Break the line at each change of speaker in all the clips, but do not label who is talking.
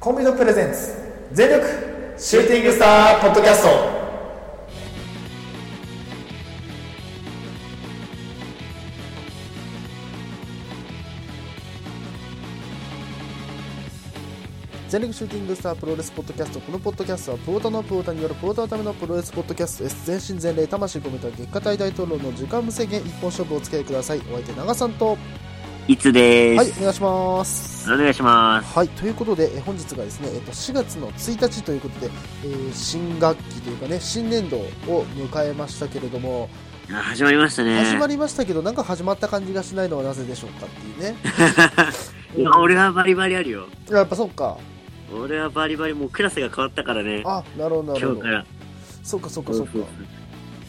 コンビのプレゼンツ全力シューティングスターポッドキャスト。全力シューティングスタープロレスポッドキャスト。このポッドキャストはプロタのプロタによるプロタのためのプロレスポッドキャストです。全身全霊魂込めた月下大大統領の時間無制限一本勝負をお付き合いください。お相手長さんと。
いつで
はい
す。
お願いします
お願いします。
はい、ということで、え本日がですね、えっと、4月の1日ということで、えー新学期というかね、新年度を迎えましたけれども、
あ始まりましたね。
始まりましたけど、なんか始まった感じがしないのはなぜでしょうかっていうね。
俺はバリバリあるよ。
やっぱそっか。
俺はバリバリもうクラスが変わったからね。
あ、なるほど、なるほど
今日か。ら。
そっかそっかそっか。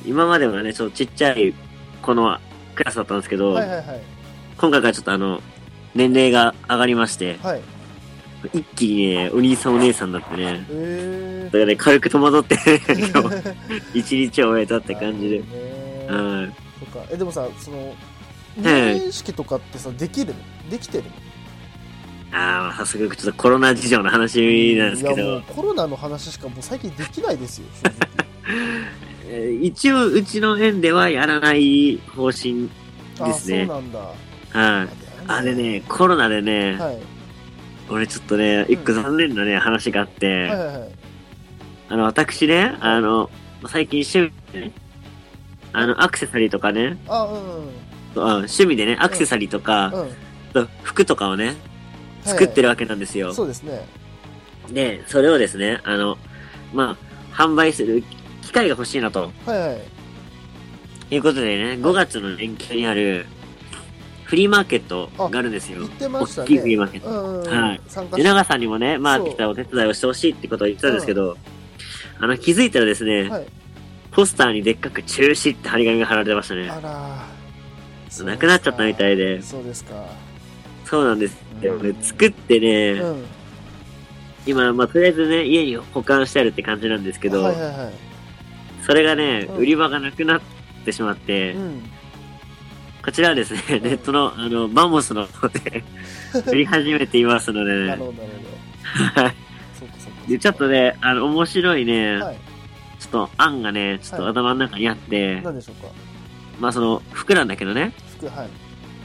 今まではね、ちょっとちっちゃい子のクラスだったんですけど、
はいはいはい。
今回からちょっとあの、年齢が上がりまして、
はい。
一気にね、お兄さんお姉さんだってね、
え
だからね、軽く戸惑って、
ー。
今日、一日を終えたって感じで。
そっか。え、でもさ、その、入園式とかってさ、できるの？できてるの？
ああ、早速ちょっとコロナ事情の話なんですけ
いやもう
ど、
コロナの話しかもう最近できないですよ、
一応うちの園ではやらない方針
直。
ですね
あ、そうなんだ。
はい。あれね、コロナでね、
はい。
俺ちょっとね、一個残念なね、話があって、
はいはいはい。
あの、私ね、あの、最近趣味でね、あの、アクセサリーとかね、
あ、うんうん。
あ趣味でね、アクセサリーとか、
うん。
服とかをね、作ってるわけなんですよ。
そうですね。
で、それをですね、あの、まあ、販売する機会が欲しいなと、
はいはい。
いうことでね、5月の連休にある、フリーマーケットがあるんですよ
ね。
大きいフリーマーケット。
うんうんうん。
はいで、長さんにもね、まあ、来たお手伝いをしてほしいってことを言ってたんですけど、あの、気づいたらですね、
はい。
ポスターにでっかく中止って張り紙が貼られてましたね。
あらー。
なくなっちゃったみたいで
そうですか。
そうなんですよ、
うん
作ってね、
うん。
今、まあ、とりあえずね、家に保管してあるって感じなんですけど、
はいはいはい。
それがね、
うん
売り場がなくなってしまって、
うん。
こちらはですね、ネットの、あの、バモスの方で 売り始めていますのでね、
なるほどなるほど。
はちょっとね、あの、面白いね、
はい。
ちょっと案がね、ちょっと頭の中にあって、
何でしょうか？
まあその、服なんだけどね、
服、はい。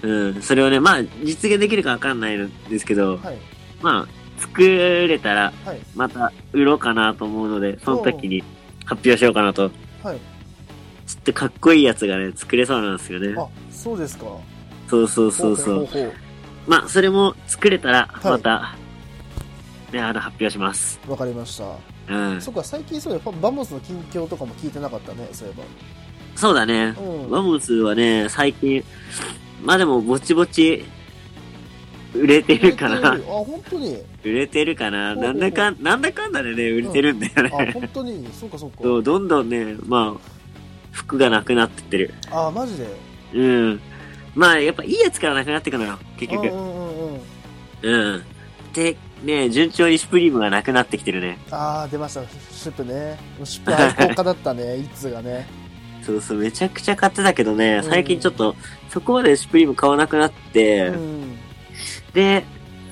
うん、それをね、まあ、実現できるかわかんないんですけど、
はい。
まあ、作れたら、
はい。
また売ろうかなと思うので、その時に発表しようかなと。
はい。
ちょっとかっこいいやつがね、作れそうなんですよね。
あ、そうですか。
そうそうそうそう。
ほほほう
まあ、それも作れたら、
はい
また、ね、あの、発表します。
わかりました。
うん。
そっか、最近そうだよ。バモスの近況とかも聞いてなかったね、そうい
そうだね。
えば。うん。
ワモスはね、最近、まあでも、ぼちぼち、売れてるかな。
あ、本当に。
売れてるかな。なんだかん、なんだかんだでね、売れてるんだよ
あ、
ね。
本当に。そうかそうか。
そうどんどんね、まあ、服がなくなってってる。
あ、マジで？
うん。まあ、やっぱいいやつからなくなってくのよ、結局。
うんうんうんうん。
うん。で、ね、順調にシュプリームがなくなってきてるね。
あー、出ました。シュプね。シュプ愛好家だったね、一通がね。
そうそう、めちゃくちゃ買ってたけどね、
うん
最近ちょっと、そこまでシュプリーム買わなくなって、
うん。
で、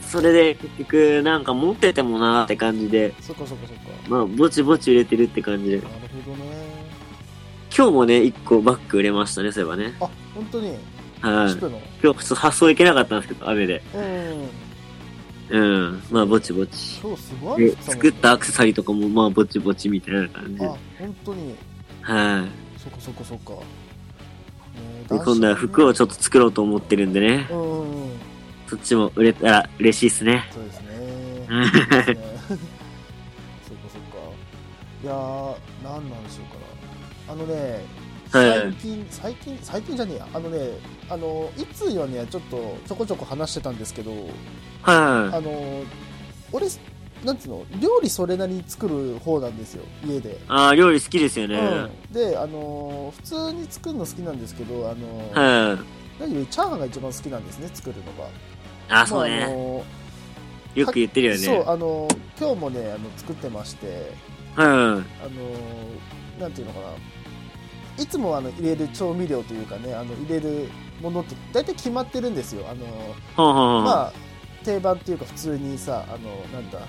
それで結局、なんか持っててもなーって感じで、
そっかそっかそっか。
まあ、ぼちぼち売れてるって感じで。
なるほどね。
今日もね、一個バッグ売れましたね、そういえばね。
あ、本当に？
はい。今日、ちょっと発送いけなかったんですけど、雨で。
うん。
うん。まあ、ぼちぼち。
今日すごい
で、作ったアクセサリーとかも、まあ、ぼちぼちみたいな感じ。
あ
は、
本当に。
い。
そっかそっかそっか。ね
で、今度は服をちょっと作ろうと思ってるんでね。
うん。
そっちも売れたら嬉しいっすね。
そうですね。
う ん
そうですね そっかそっか。いやー、なんなんでしょうかな。あのね、
はい
最近、最近、最近じゃねえや。あのね、あの、いつはね、ちょっとちょこちょこ話してたんですけど、
は
あの、俺、なんつうの、料理それなりに作る方なんですよ、家で。
い。ああ、料理好きですよね。
うん、で、あの、普通に作るの好きなんですけど、あの、
はい。
何よりチャーハンが一番好きなんですね、作るのが。
ああ、そう
まああ
ね。
の
よく言ってるよ
そう、
ね。
あの、今日もね、あの、作ってまして、
はい。
あの、なんていうのかな。いつもあの入れる調味料というかね、あの入れるものって大体決まってるんですよ。あの。まあ、定番っていうか普通にさあのなんだあの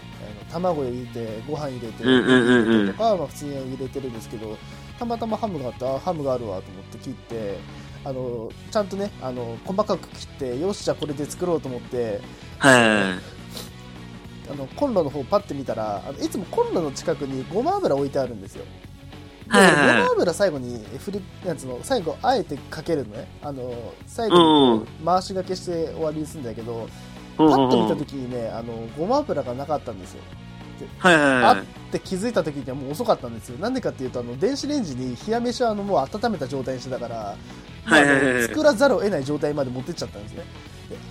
卵入れてご飯入れて入れてとか、まあ、普通に入れてるんですけどたまたまハムがあってあハムがあるわと思って切ってあのちゃんとねあの細かく切ってよしじゃあこれで作ろうと思って
はい。
あのコンロの方パッて見たらあのいつもコンロの近くにごま油置いてあるんですよで
はいはいはい。
ごま油最後に振りなんつうの最後あえてかけるのね。あの最後
うん
に回しがけして終わりにするんだけど、パッと見た時にねあのごま油がなかったんですよ。
はいはい
あ
はい。
って気づいた時にはもう遅かったんですよ。なんでかっていうとあの電子レンジに冷や飯はあのもう温めた状態にしてたから、まあ
はいはい。はい
作らざるを得ない状態まで持ってっちゃったんですね。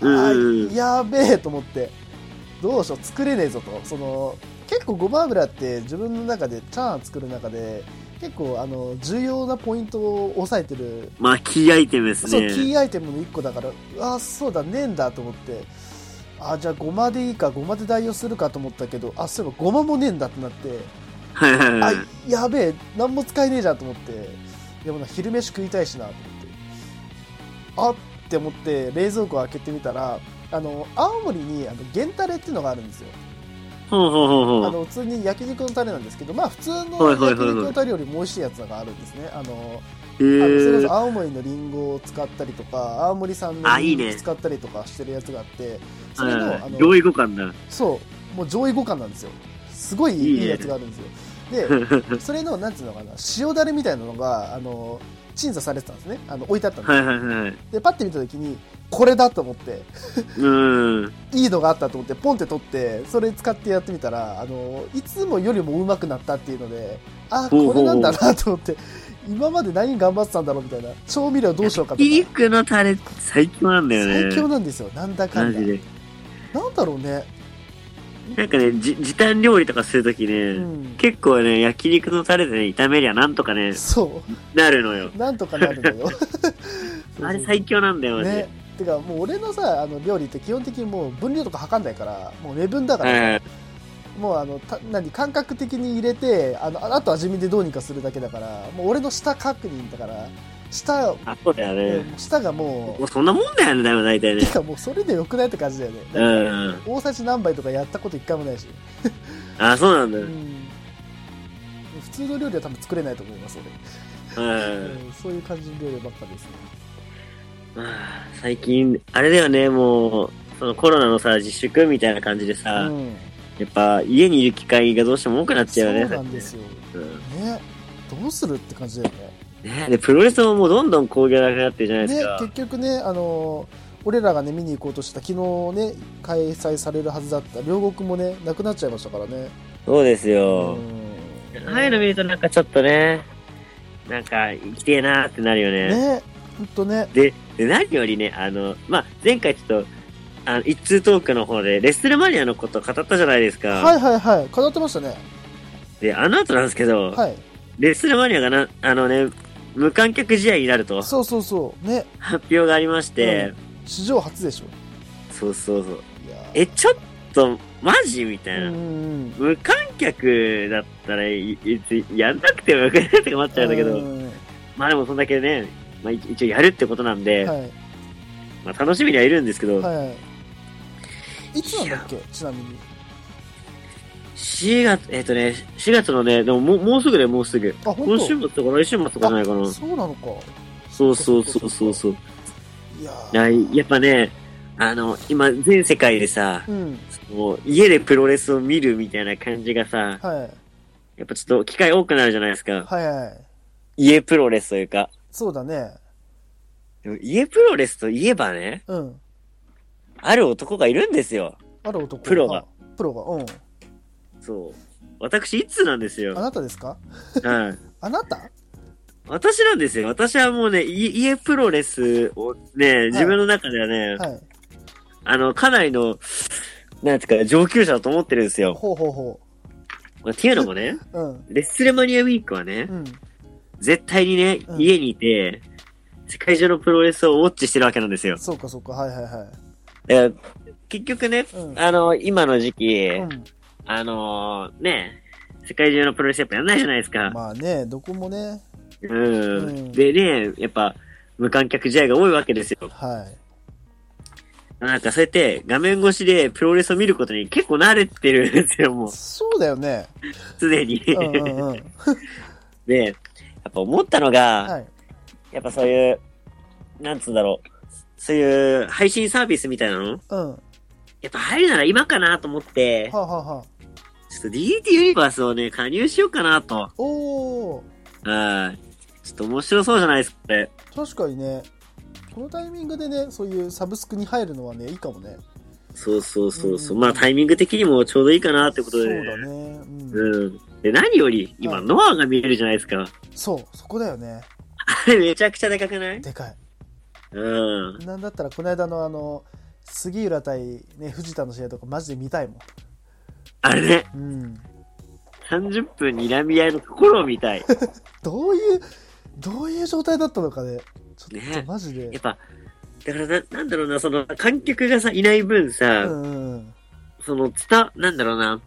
あーやべえと思ってどうしよう作れねえぞと。その結構ごま油って自分の中でチャーハン作る中で結構あの重要なポイントを押さえてる
まあ、キーアイテムです
そう、
ね。
キーアイテムの1個だから、あそうだ、ねえんだと思って、あじゃあ、ごまでいいか、ごまで代用するかと思ったけど、あそういえば、ごまもねえんだってなって、
はいはいはい。
あやべえ、何も使えねえじゃんと思って、でもな、昼飯食いたいしなと思って、あって思って、冷蔵庫開けてみたら、あの青森にあの原タレっていうのがあるんですよ。あの普通に焼肉のタレなんですけど、まあ、普通の焼肉のタレよりも美味しいやつがあるんですね。あの
へ
あのそれこ
ー
そ青森のリンゴを使ったりとか青森産の
あいいね。
リンゴを使ったりとかしてるやつがあってそれのあの
はい上位互換だ。
そう。もう上位互換なんですよ。すごい
いいね
いいやつがあるんですよ。で それのなんていうのかな塩だれみたいなのがあの鎮座されてたんですね。あの置いてあったんです
はいはいはい。
でパッて見た時にこれだと思って
うん。
いいのがあったと思ってポンって取ってそれ使ってやってみたらあのいつもよりもうまくなったっていうのであこれなんだなと思って今まで何頑張ってたんだろうみたいな調味料どうしようかとか
焼肉のタレ最強なんだよね。
最強なんですよなんだかんだ。なんだろうね
なんかね、じ時短料理とかするときね、
うん
結構ね、焼肉のタレでね、炒めりゃなんとかね、
そ
なるのよ。
うなんとかなるのよ
あれ最強なんだよ、マジで
ね。てかもう俺のさあの料理って基本的にもう分量とか測んないからもう目分だからさ、
はい
もうあのた何感覚的に入れてあのああと味見でどうにかするだけだからもう俺の舌確認だから舌,、
あ、そうだよ
うん
ね。
舌がも
もうそんなもんだよね、大体
う
ね
て。か もうそれでよくないって感じだよね、
うん。
大さじ何杯とかやったこと一回もないし、
あ、そうなんだよ。
うん、普通の料理は多分作れないと思います俺、
うん。
うん、そういう感じの料理ばっかですね
まあ最近、あれだよね、もう、そのコロナのさ、自粛みたいな感じでさ、
うん
やっぱ家にいる機会がどうしても多くなっちゃうよね。
そうなんですよ
うん
ねどうするって感じだよね
ねで、プロレスももうどんどん興行なくなってるじゃないです
ね
か。
結局ねあの俺らがね見に行こうとした昨日ね開催されるはずだった両国もねなくなっちゃいましたからね
そうですよ。
うん
ああいうの見るとなんかちょっとね、なんか生きてえなーってなるよね。
ねほんとね。
で、で何よりね、あの、まあ、前回ちょっと、あの、一通トークの方で、レッスルマニアのこと語ったじゃないですか。
はいはいはい。語ってましたね。
で、あの後なんですけど、
はい。
レッスルマニアがな、あのね、無観客試合になると。
そうそうそう。ね。
発表がありまして、
史上初でしょ。
そうそうそう。え、ちょっと、マジみたいな。無観客だったらい、いつやんなくてもよくないって思っちゃうんだけど、
うん。
まあでもそんだけね、まあ一一応やるってことなんで、
はい。
まあ楽しみにはいるんですけど、
はい。はいいつなんだっけ？ちなみに。
4月、えっ、とね、4月のね、でももうもうすぐでもうすぐ。今週末とか来週末とかじゃないか
当
な。
そうなのか。
そうそうそうそう。そう。
いや
ややっぱね、あの、今全世界でさ、
うん。
もう家でプロレスを見るみたいな感じがさ、
はい。
やっぱちょっと機会多くなるじゃないですか。
はいはい。
家プロレスというか。
そうだね。
でも家プロレスといえばね、
うん。
ある男がいるんですよ。
ある男。
プロが。
あプロが。うん。
そう。私、いつなんですよ。
あなたですか？
はい。
あなた？
私なんですよ。私はもうね、い家プロレスをね、自分の中ではね、
はい。
あの、かなりの、なんていうか、上級者だと思ってるんですよ。
ほうほうほ
っていうのもね、
ううん。
レッスルマニアウィークはね、
うん
絶対にね、
うん
家にいて、世界中のプロレスをウォッチしてるわけなんですよ。
そうかそうかはいはいはい
だから結局ね、
うん
あの、今の時期、
うん
あのね、世界中のプロレスやっぱやんないじゃないですか。
まあねどこもね
うん。
うん
でね、やっぱ、無観客試合が多いわけですよ。
は
なんかそうやって画面越しでプロレスを見ることに結構慣れてるんですよ、もう、
そうだよね。
すでに。
うんうんうん。
で、やっぱ思ったのが、
はい。
やっぱそういう、なんつうんだろう、そういう配信サービスみたいなの？
うん。は
やっぱ入るなら今かなと思って
あ、、はあはあ。
ちょっと DT ユニバースをね、加入しようかなと。
おー。
はい。ちょっと面白そうじゃないですか、これ。
確かにね。このタイミングでね、そういうサブスクに入るのはね、いいかもね。
そうそうそうそう。
うん
まあタイミング的にもちょうどいいかなってことで。
そうだね。うん。
うん。で、何より、今、
はい
ノアが見えるじゃないですか。
そう、そこだよね。
あれめちゃくちゃでかくない？
でかい。
うん。
なんだったら、この間のあの、杉浦対ね、藤田の試合とかマジで見たいもん。
あれね、
うん。
30分睨み合いのところを見たい。
どういう、どういう状態だったのかね。ちょっ
ね
とマジで。
やっぱ、だからな、なんだろうな、その、観客がさ、いない分さ、
うんうん。
その、伝、なんだろうな、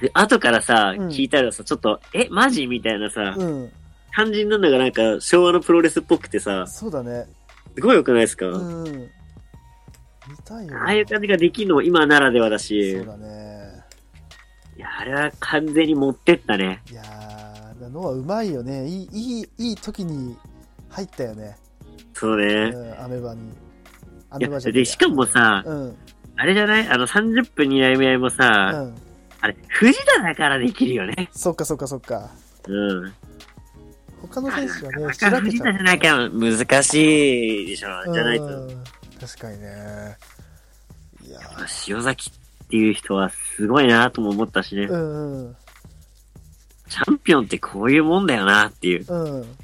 で、後からさ、
うん
聞いたらさ、ちょっと、え、マジ？みたいなさ、
うん。
感じになるのがなんか、昭和のプロレスっぽくてさ、
そうだね。
すごい良くないですか、
うん。見たいよ。
ああいう感じができるのも今ならではだし、
そうだね。
いや、あれは完全に持ってったね。
いやー、ノアうまいよね。いい、いい、いい時に入ったよね。
そうね。
うん、アメバに。ア
いや
メバじゃねえや
で、しかもさ、
うん。
あれじゃない？あの30分に悩み合いもさ、
うん。
あれ、藤田だからできるよね。
そっかそっかそっか。
うん。
他の選手はね、
だから藤田じゃなきゃ難しいでしょ。じゃないと。
うん確かにね。いや
塩崎っていう人はすごいなとも思ったしね。
ーうんうん。
チャンピオンってこういうもんだよなっていう。
うん。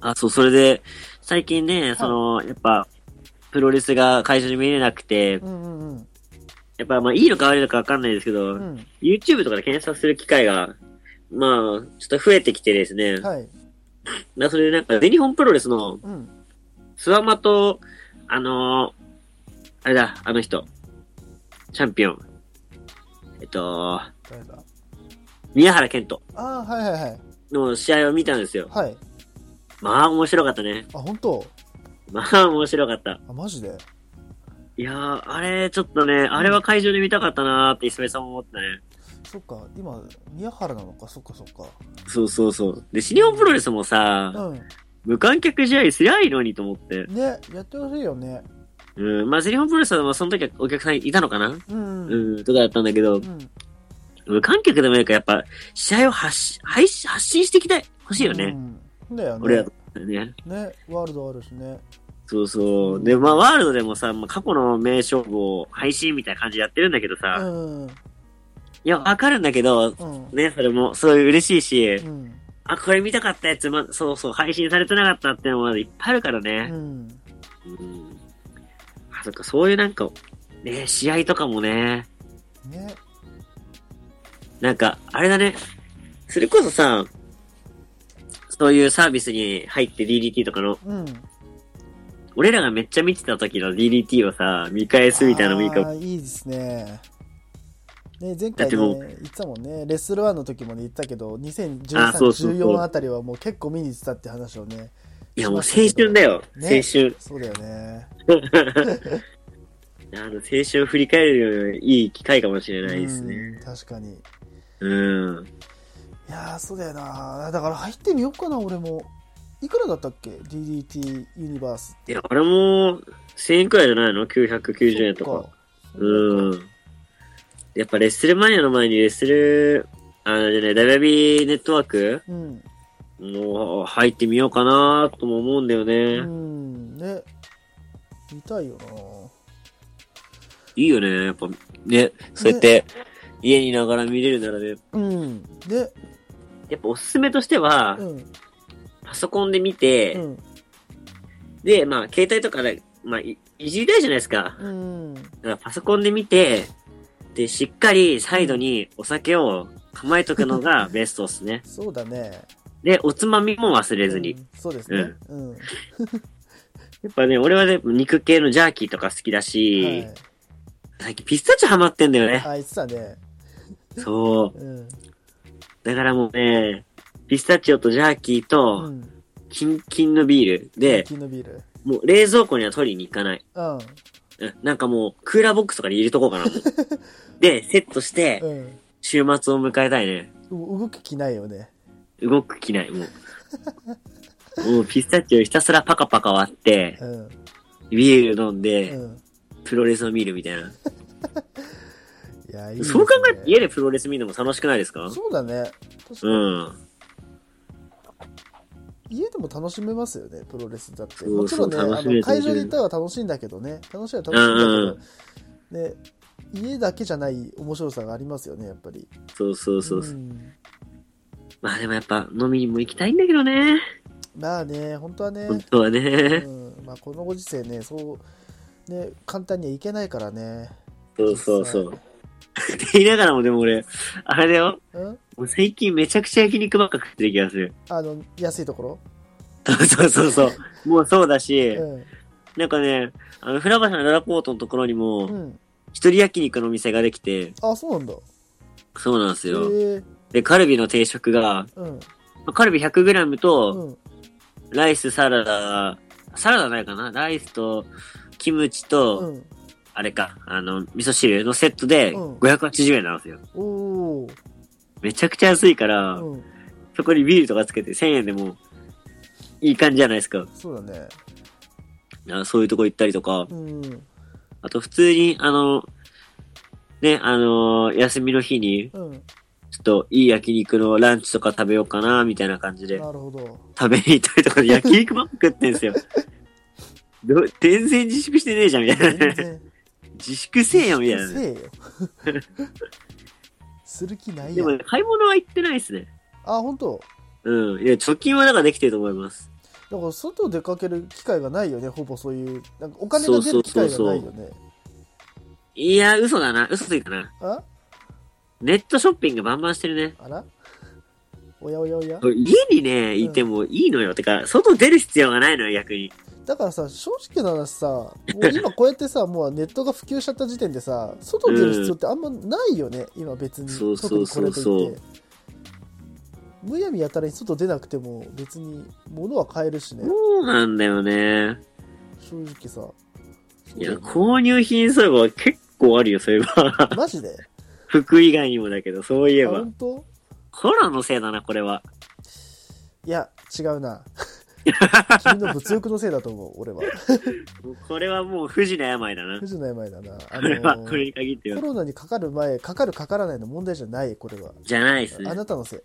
あ、そう、それで、最近ね、その、やっぱ、プロレスが会場に見れなくて、
うんうんうん。
やっぱまあいいのか悪いのかわかんないですけど、
うん。
YouTube とかで検索する機会が、まあ、ちょっと増えてきてですね。
はい。
まあそれでなんか、全日本プロレスの、
うん。
スワマと、あのーあれだ、あの人、チャンピオン。えっと、
誰だ？
宮原健人
ああ、はいはいはい。
の試合を見たんですよ。
はい。
まあ面白かったね。
あ、本当？
まあ面白かった。
あ、マジで？
いやー、あれ、ちょっとね、あれは会場で見たかったなーって、磯部さんも思ったね。
そっか、今、宮原なのか、そっかそっか。
そうそうそう。で、新日本プロレスもさ、
う
無観客試合すりゃいいのにと思って。
ん。ね、やってほしいよね。
うん、まあ、全日本プロレスは、まあ、その時はお客さんいたのかな？
うん。
う
うん。
ん、とかだったんだけど、無観客でもいいから、やっぱ、試合を発し配信発信していきたい、欲しいよね。
うん。だよね。
俺らとね。
ね、ワールドあるしね。
そうそう。で、まあ、ワールドでもさ、まあ、過去の名勝負を配信みたいな感じでやってるんだけど
う
さ、
ん。
いや、わかるんだけど、
うん。
ね、それも、すごい嬉しいし、
うん。
あ、これ見たかったやつ、ま、そうそう、配信されてなかったっていうのもまだいっぱいあるから
う
ね。
ん。
うん。あ、そっか、そういうなんか、ね、試合とかもね、
ね。
なんか、あれだね。それこそさ、そういうサービスに入って DDT とかの、
うん。
俺らがめっちゃ見てた時の DDT をさ、見返すみたいなのもいいかも。
いいですね。ね、前回ね、
だって
たもんね、レッスル1の時もね言ったけど、
あ
2013、
そうそうそう
14あたりはもう結構見に行ってたって話をね、
いや、もう青春だよ。
ね
青春。
そうだよね。
あの、青春を振り返るいい機会かもしれないです
うん
ね。
確かに。い
うん。
やー、そうだよな。だから入ってみようかな、俺も。いくらだったっけ ?DDT ユニバース。
いや、俺も、1000円くらいじゃないの ?990 円とか。
う
うん。やっぱレッスルマニアの前にレッスル、あのね、WB ネットワーク？
ん。
もう入ってみようかなとも思うんだよね。
うん。ね。見たいよ
いいよね、やっぱ、ね、そうやって、家にいながら見れるならね、
な。うん。で、
やっぱおすすめとしては、
うん。
パソコンで見て、
うん。
で、まあ、携帯とかで、まあ、いいじりたいじゃないですか。
うん。
だからパソコンで見て、で、しっかりサイドにお酒を構えとくのがベストですね。
そうだね。
で、おつまみも忘れずに。
うんそうですね。うん。は
やっぱね、俺はね、肉系のジャーキーとか好きだし、
い。
最近ピスタチオハマってんだよね。
あ、いつだね。
そう。
うん。
だからもうね、ピスタチオとジャーキー
う
と、
ん。
キンキンのビールで、
キンのビール。
もう冷蔵庫には取りに行かない。
うん。
うんなんかもう、クーラーボックスとかに入れとこうかな。もうで、セットして、
うん。
週末を迎えたいね。
う動く気ないよね。
動く気ない、もう。もうピスタチオひたすらパカパカ割って、
うん。
ビール飲んで、
うん。
プロレスを見るみたいな。
いや、いいですね
そう考えて家でプロレス見るのも楽しくないですか？
そうだね。確か
う
に。
ん。
家でも楽しめますよね、プロレスだって。
そう
もちろんね、あの会場に行ったら楽しいんだけどね。楽しいは楽しいんだけど、ね、家だけじゃない面白さがありますよね、やっぱり。
そうそうそう。
ん
まあでもやっぱ飲みにも行きたいんだけどね。
まあね、本当はね、
本当は
う
ね。
ん、まあこのご時世ね、そう、ね、簡単にはいけないからね。
そうそうそう。っ て言いながらもでも俺、あれだよ。
うん？
もう最近めちゃくちゃ焼肉ばっか食ってる気がする。
あの、安いところ？
そうそうそう。もうそうだし、
うん。
なんかね、あの、船橋のララポートのところに
う
も、
ん。
一人焼肉の店ができて、
あ、そうなんだ。
そうなんです
へ
よ。
え
で、カルビの定食が、
うん。
カルビ 100g
う
と、
ん。
ライス、サラダ、サラダないかな？ライスと、キムチと、
うん。
あれか、あの、味噌汁のセットで
うん
580円なんですよ。
おー。
めちゃくちゃ安いから、
うん。
そこにビールとかつけて1000円でもいい感じじゃないですか。
そうだね。
あそういうとこ行ったりとか、
うん。
あと普通に、あの、ね、あの休みの日に、
うん。
ちょっといい焼肉のランチとか食べようかな、みたいな感じで
なるほど。
食べに行ったりとかで焼肉ばっか食ってんすよ。ど全然自粛してねえじゃん、みたいな。
全然。
自粛せえよ、みたいなね。
せえよ。する気ないやん。
でもね、買い物は行ってないっすね。
あ、本当。
うん。いや、貯金はなんかできてると思います。
だから外出かける機会がないよね、ほぼそういう。なんかお金が出る機会がないよね。
いや、嘘だな。嘘ついたな。
あ？
ネットショッピングバンバンしてるね。
あら？おやおやおや？
家にね、いてもいいのよ。てか、外出る必要がないのよ、逆に。
だからさ、正直な話さ、もう今こうやってさ、もうネットが普及しちゃった時点でさ、外出る必要ってあんまないよね、今別に。
そうそうそうそう。
むやみやたらに外出なくても別に物は買えるしね、
そうなんだよね。
正直さ。
いや、購入品そういえば結構あるよ、そういえば。
マジで？
服以外にもだけど、そういえば
あ本。当？
コロナのせいだな、これは。
いや、違うな。君の物欲のせいだと思う、俺は。
これはもう不治の病だな。
不治の病だな。あ
これは、
の
これに限っては。
コロナにかかる前、かかるかからないの問題じゃない、これは。
じゃないっす
あ
ね。
なたのせい。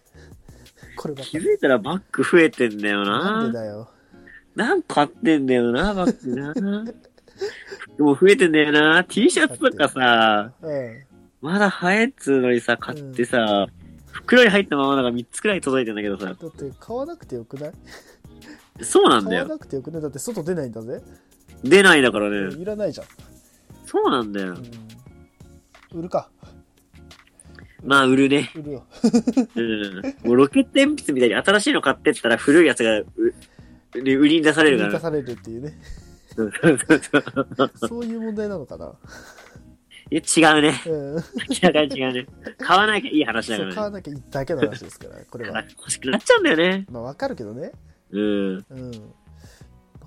これ。
気づいたらバッグ増えてんだよ
なんで
な。
だよ。
なんか買ってんだよな、バッグな。もう増えてんだよな。T シャツとかさ、
うん。
まだ生えっつうのにさ、買ってさ、袋に入ったままなんか3つくらい届いてんだけどさ、
だって買わなくてよくない？
そうなんだよ。
買わなくてよくないだって外出ないんだぜ。
出ないだからね。
いらないじゃん。
そうなんだよ。
うん。売るか。
まあ、売るね。
売るよ。
うん。もうロケット鉛筆みたいに新しいの買ってったら古いやつがう売り売りに出されるから。
売り出されるっていうね。
そうそうそうそう。
そういう問題なのかな。
いや、違うね。
うん。
違う違うね。買わなきゃいい話だからね。
買わなきゃいいだけの話ですから、これは。
欲しくなっちゃうんだよね。
まあ、わかるけどね。
うん。
うん。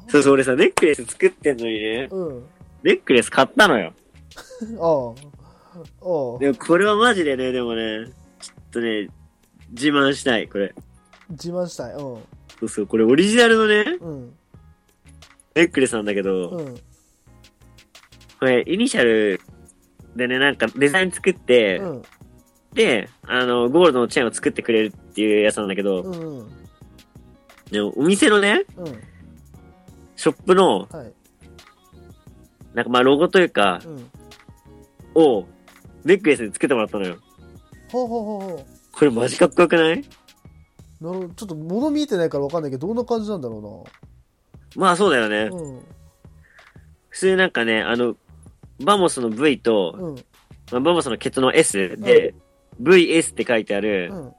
そうそう、俺さ、ネックレス作ってんのにね、
うん。
ネックレス買ったのよ。
ああ。ああ。
でもこれはマジでね、でもね、ちょっとね、自慢したい、これ。
自慢したい。う
そうそう、これオリジナルのね、
ん。うん。
ネックレスなんだけど、
うん。
これ、イニシャルでね、なんかデザイン作って、
うん。
で、あの、ゴールドのチェーンを作ってくれるっていうやつなんだけど、
うん。
でもお店のね、
うん。
ショップの、
はい。
なんかまあロゴというか、
うん。
を、ネックレスにつけてもらったのよ。
ほうほうほうほ
これマジかっこよくない？う
なるほど。ちょっと物見えてないからわかんないけど、どんな感じなんだろ
まあそうだよね。
うな。うん。
普通なんかね、あの、バモスの V と、
うん。
まあ、バモスのケツの S で、VS って書いてある、
うん。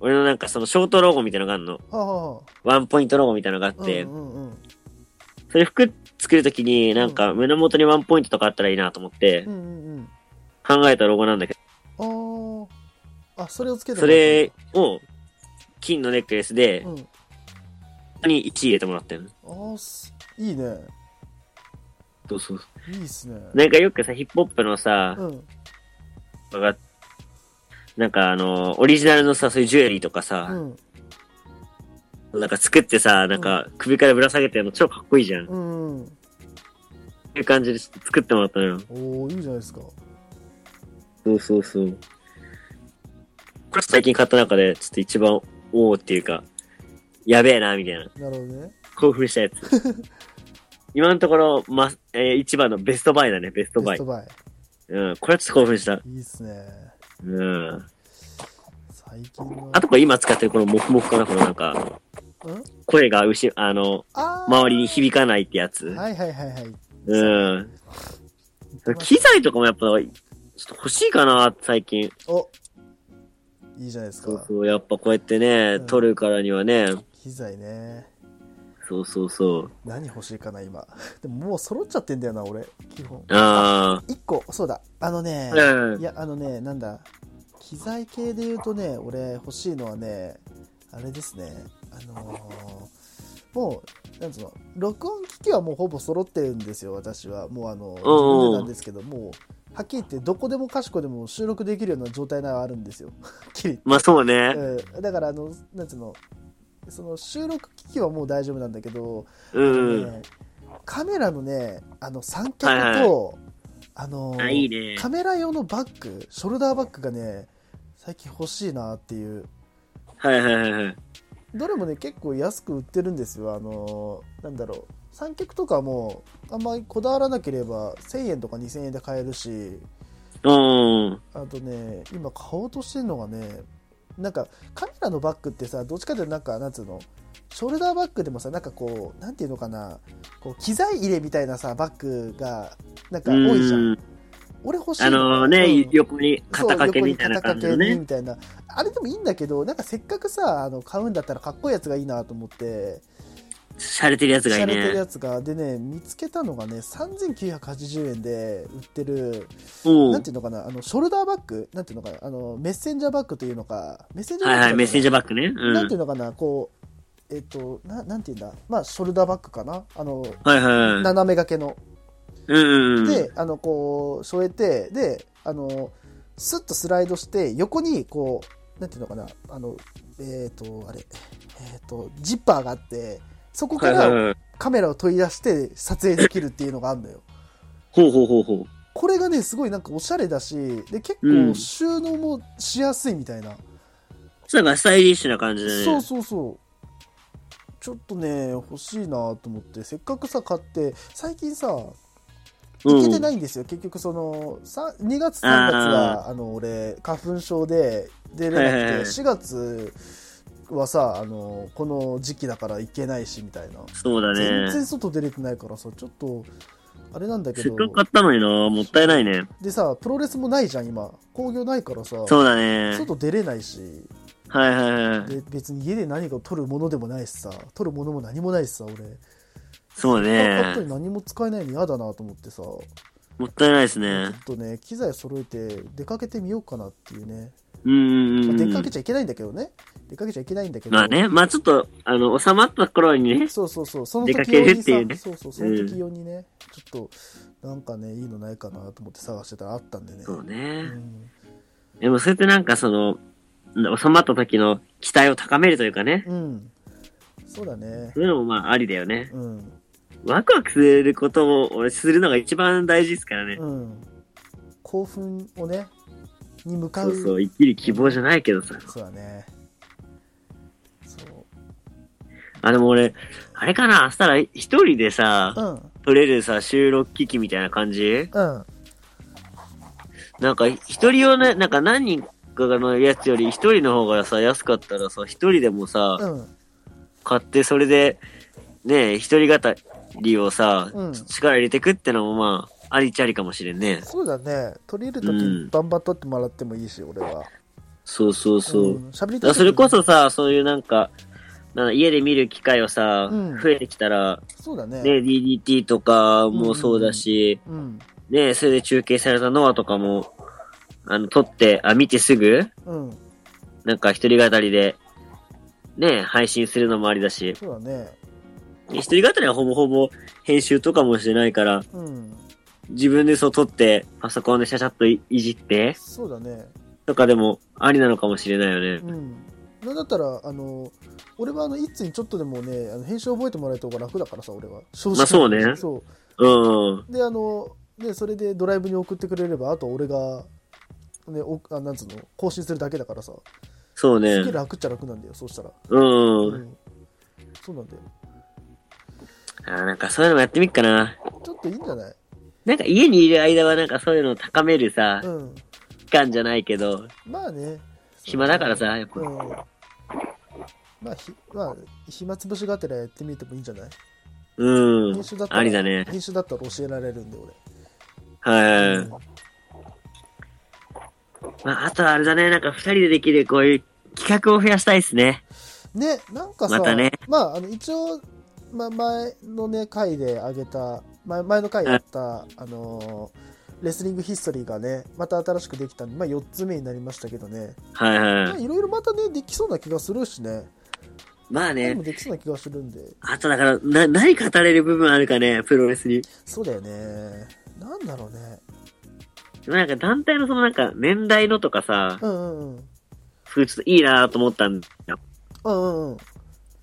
は
俺のなんかそのショートロゴみたいなのがあるの。
あ、はあは
ワンポイントロゴみたいなのがあ
あ、
って、
うんうんうん。
それ服作るときになんか胸元にワンポイントとかあったらいいなと思って
うんうんうん。
考えたロゴなんだけど、
ああ。あ、それをつけて
それを金のネックレスでに1入れてもらってるの。
ああ、すいいね。
そうそう。
いいっすね。
なんかよくさ、ヒップホップのさ、
うん。
がなんかあの、オリジナルのさ、そういうジュエリーとか
う
さ、
ん。
なんか作ってさ、なんか首からぶら下げてるの超かっこいいじゃん。こ
うん。うん。
ういう感じで作ってもらったのよ。
おー、いいじゃないですか。
そうそうそう。これ最近買った中で、ちょっと一番、おーっていうか、やべえな、みたいな。
なるほどね。
興奮したやつ。今のところ、ま、えー一番のベストバイだね、ベストバイ
ベスト。バイ。
うん、これはちょっと興奮した。
いいっすね。
うん。
最近は。
あとこれ今使ってるこのモフモフかな、このなんか、
うん
声が後ろ、あの、
あー
周りに響かないってやつ。
はいはいはいはい。
うん。機材とかもやっぱ、ちょっと欲しいかな、最近。
おいいじゃないですか。
やっぱこうやってね、
うん
撮るからにはね、
機材ね。
そうそうそう。
何欲しいかな、今。でももう揃っちゃってんだよな、俺。基本。
あ
一個、そうだ。あのね、
あ、うん
い。や、あのね、なんだ。機材系で言うとね、俺欲しいのはね、あれですね。あのーもう、なんつうの、録音機器はもうほぼ揃ってるんですよ、私は。もうあの、自分でなんですけど、もう、はっきり言って、どこでもかしこでも収録できるような状態があるんですよ。は っきり
まあそうね。
うん、だからあのなんつうの？その収録機器はもう大丈夫なんだけど、
うん。
ねカメラのねあの三脚と、
はいは
あの
あ、いいね。
カメラ用のバッグショルダーバッグがね最近欲しいなっていう
はいはいはいはい。
どれもね結構安く売ってるんですよあのなんだろう三脚とかはもうあんまりこだわらなければ1000円とか2000円で買えるし
うん。
あとね、今買おうとしてるのがね、なんかカメラのバッグってさ、どっちかというとなんか、なんつうの、ショルダーバッグでもさ、なんかこう、なんていうのかな、こう機材入れみたいなさ、バッグが、なんか多いじゃん。
うん
俺欲しい
あのね、
うん
横に肩掛けみたいな感じね。
みたいな。あれでもいいんだけど、なんかせっかくさ、あの買うんだったらかっこいいやつがいいなと思って、
洒落てるやつがいい
洒落てるや
ね。
つが、でね、見つけたのがね、3980円で売ってる、
お
なんていうのかな、あの、ショルダーバッグ？なんていうのかな、あの、メッセンジャーバッグというのか、メッセンジャーバッグ
はいはい、メッセンジャ
ー
ーバッグね。う
なんてい
ん。
うのかな、こう、えっ、と、ななんていうんだ、まあ、ショルダーバッグかな？あの、
はいはい。
斜め掛けの。
うん。
で、あの、こう、添えて、で、あの、スッとスライドして、横に、こう、なんていうのかな、あの、えっ、と、あれ、えっ、と、ジッパーがあって、そこから。カメラを取り出して撮影できるっていうのがあるのよ。
ほうほうほうほう。
これがね、すごいなんかおしゃれだし、で、結
うん
構収納もしやすいみたいな。
なんかスタイリッシュな感じだね。
そうそうそう。ちょっとね、欲しいなと思って、せっかくさ、買って、最近さ、行けてないんですよ。結局、その、さ2月、3月は、あの、俺、花粉症で出れなくて、
はいはいはい
4月はさ、あの、この時期だから行けないし、みたいな。
そうだね。
全然外出れてないからさ、ちょっと、あれなんだけど
せっ、かく買ったのになもったいないね。
でさ、プロレスもないじゃん、今。興行ないからさ、
そうだね。
外出れないし、
はいはいはい。
で別に家で何かを取るものでもないしさ取るものも何もないしさ俺
そう
買った
ね
に。何も使えないの嫌だなと思ってさちょ
もったいないですね。
っとね機材揃えて出かけてみようかなっていうね、
うんうん
まあ、
うん。
出かけちゃいけないんだけどね出かけちゃいけないんだけど。
まあね、まあちょっと、あの、収まった頃にね、
そうそうそう。その
出かけ
時用にさ
るっていうね。
そうそうその時用にね、ちょっとなんかねいいのないかなと思って探してたらあったんでね。
そうね。
ん。
でもそうやってなんかその、収まった時の期待を高めるというかね、
うん。そうだね。
そういうのもまあありだよね。
うん。
ワクワクすることを俺するのが一番大事ですからね。
うん。興奮をねに向か
そううそう、生きる希望じゃないけどさ。
そうだね
あ、でも俺、あれかな、したら一人でさ、
うん。
撮れるさ、収録機器みたいな感じ？
うん。
なんか、一人用ね、なんか何人かのやつより一人の方がさ、安かったらさ、一人でもさ、
うん
買って、それで、ね、一人語りをさ、
うん。
力入れてくってのもまあ、ありっちゃありかもしれんね。
そうだね。取り入れるときバンバン取ってもらってもいいし、俺は。
そうそうそう。
ん。喋りたい時に。
だからそれこそさ、そういうなんか家で見る機会をさ、
うん
増えてきたら、
そうだね
ね、DDT とかもそうだし、
うん
ね、それで中継されたノアとかも、あの、撮って、あ、見てすぐ、
うん
なんか一人語りで、ね、配信するのもありだし、
そうだね
一人語りはほぼほぼ編集とかもしてないから、
うん。
自分でそう撮って、パソコンでシャシャッといいじって、
そうだね。
とかでもありなのかもしれないよね。
うん。なんだったら、あの、俺はあの、いつにちょっとでもね、あの編集覚えてもらえた方が楽だからさ、俺は。正
まあそうね
そ
うん。
う。で、あの、で、それでドライブに送ってくれれば、あと俺が、ね、おあなんつうの、更新するだけだからさ、
そうね
すげえ。楽っちゃ楽なんだよ、そうしたら。
うん。
うん。そうなんだよ。
あーなんかそういうのもやってみっかな。
ちょっといいんじゃない？
なんか家にいる間はなんかそういうのを高めるさ、
うん。
期間じゃないけど、
まあね。
暇だからさ、やっぱ。
うん。まあ、ひ、まあ、暇つぶしがてらやってみてもいいんじゃない？
うん
だっ。たら、
ありだね。
編集だったら教えられるんで、
はい。
俺。うん
まあ、あとはあれだね、なんか二人でできるこういう企画を増やしたいですね。
ね、なんかさ、
またね
まあ、あの、一応、まあ、前のね、回であげた、前前の回やった、あのーレスリングヒストリーがね、また新しくできたんで、まあ、4つ目になりましたけどね、
はい
ま
はい。
あいろいろまたね、できそうな気がするしね、
まあね
でも、できそうな気がするんで、
あとだから、な、何語れる部分あるかね、プロレスに。
そうだよね。なんだろうね。
でもなんか団体のそのなんか年代のとかさ、
うんうんうん。
ちょっといいなと思ったんだよ。
うんうんうん。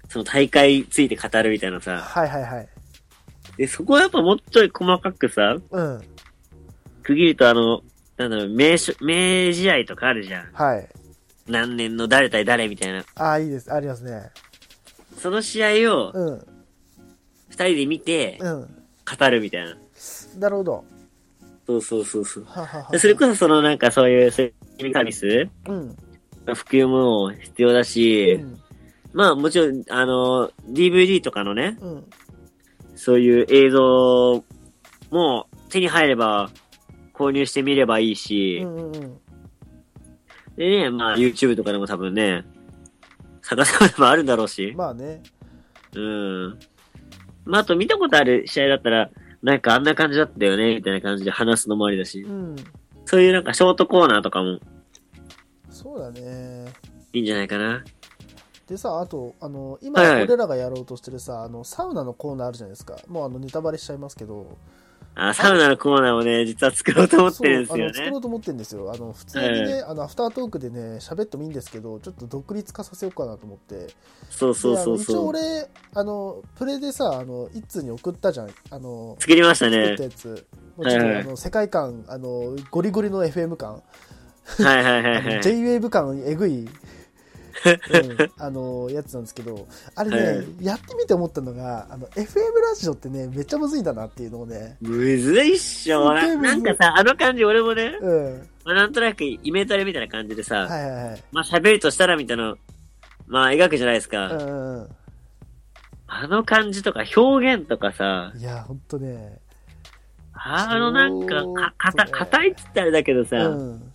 その大会について語るみたいなさ。
はいはいはい。
で、そこはやっぱもうちょい細かくさ、
うん。
区切るとあの、なんだろう、名所、名試合とかあるじゃん。
はい。
何年の誰対誰みたいな。
ああ、いいです。ありますね。
その試合を
うん。
二人で見て
うん。
語るみたいな。
なるほど。
そうそうそうそう。
ははは
でそれこそそのなんかそういうセミカミス
うん。
が含むも必要だし、
うん。
まあもちろん、あの、DVD とかのね、
うん。
そういう映像も手に入れば購入してみればいいし、
うんうんうん。
でね、まあ YouTube とかでも多分ね、探せばあるんだろうし、
まあね。
うん。まああと見たことある試合だったら、なんかあんな感じだったよね、みたいな感じで話すのもありだし
う、ん。
そういうなんかショートコーナーとかも
そうだね。
いいんじゃないかな。
でさ、あと、あの、今、
はいはい
俺らがやろうとしてるさ、あの、サウナのコーナーあるじゃないですか。もう、あの、ネタバレしちゃいますけど。
あ、サウナのコーナーをね、実は作ろうと思ってるんですよ
そうあの、作ろ
ね。
うと思ってるんですよ。あの、普通にね、あの、アフタートークでね、喋ってもいいんですけど、ちょっと独立化させようかなと思って。
そうそうそう
であの一応
そう。
俺、あの、プレでさ、あの、一通に送ったじゃん。あの、
作りましたね
作った。やつ。もうちょっと、
はいはい
あの、世界観、あの、ゴリゴリの FM 感。
はいはいはいはい。
J-Wave 感えぐい、うん、あのやつなんですけどあれね、
はい。
やってみて思ったのがあの FM ラジオってねめっちゃむずいんだなっていうのをね。
むずいっしょ。ないんかさ、あの感じ俺もね、
うん。
まあ、なんとなくイメトレみたいな感じでさ、
はいはいはい。
まあ喋るとしたらみたいな、まあ描くじゃないですか。
うんうんうん。
あの感じとか表現とかさ、
いやほんとね。
あのなんか、か、かた、硬いっつったらあれだけどさ、
うん。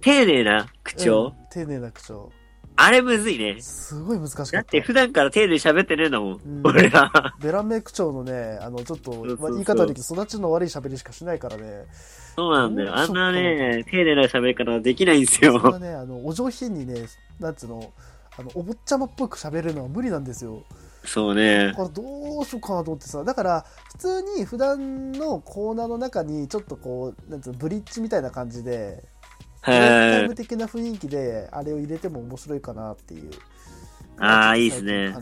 丁寧な口調、
うん。丁寧な口調
あれむずいね。
すごい難しかった
だって普段から丁寧に喋ってねえんだもん、
うん
俺ら。
ベランメ口調のねあのちょっと、まあ、言い方悪いけど育ちの悪い喋りしかしないからね
そうなんだよ。あんな
そ
ね、丁寧な喋り方はできないんです
そんな
よ。
ねあのお上品にねなんつうのあのお坊ちゃまっぽく喋るのは無理なんですよ
そうね
だ。からどうしようかなと思ってさだから普通に普段のコーナーの中にちょっとこうなんつうのブリッジみたいな感じでタ
はい
イム。的な雰囲気であれを入れても面白いかなっていう
あーいいっすね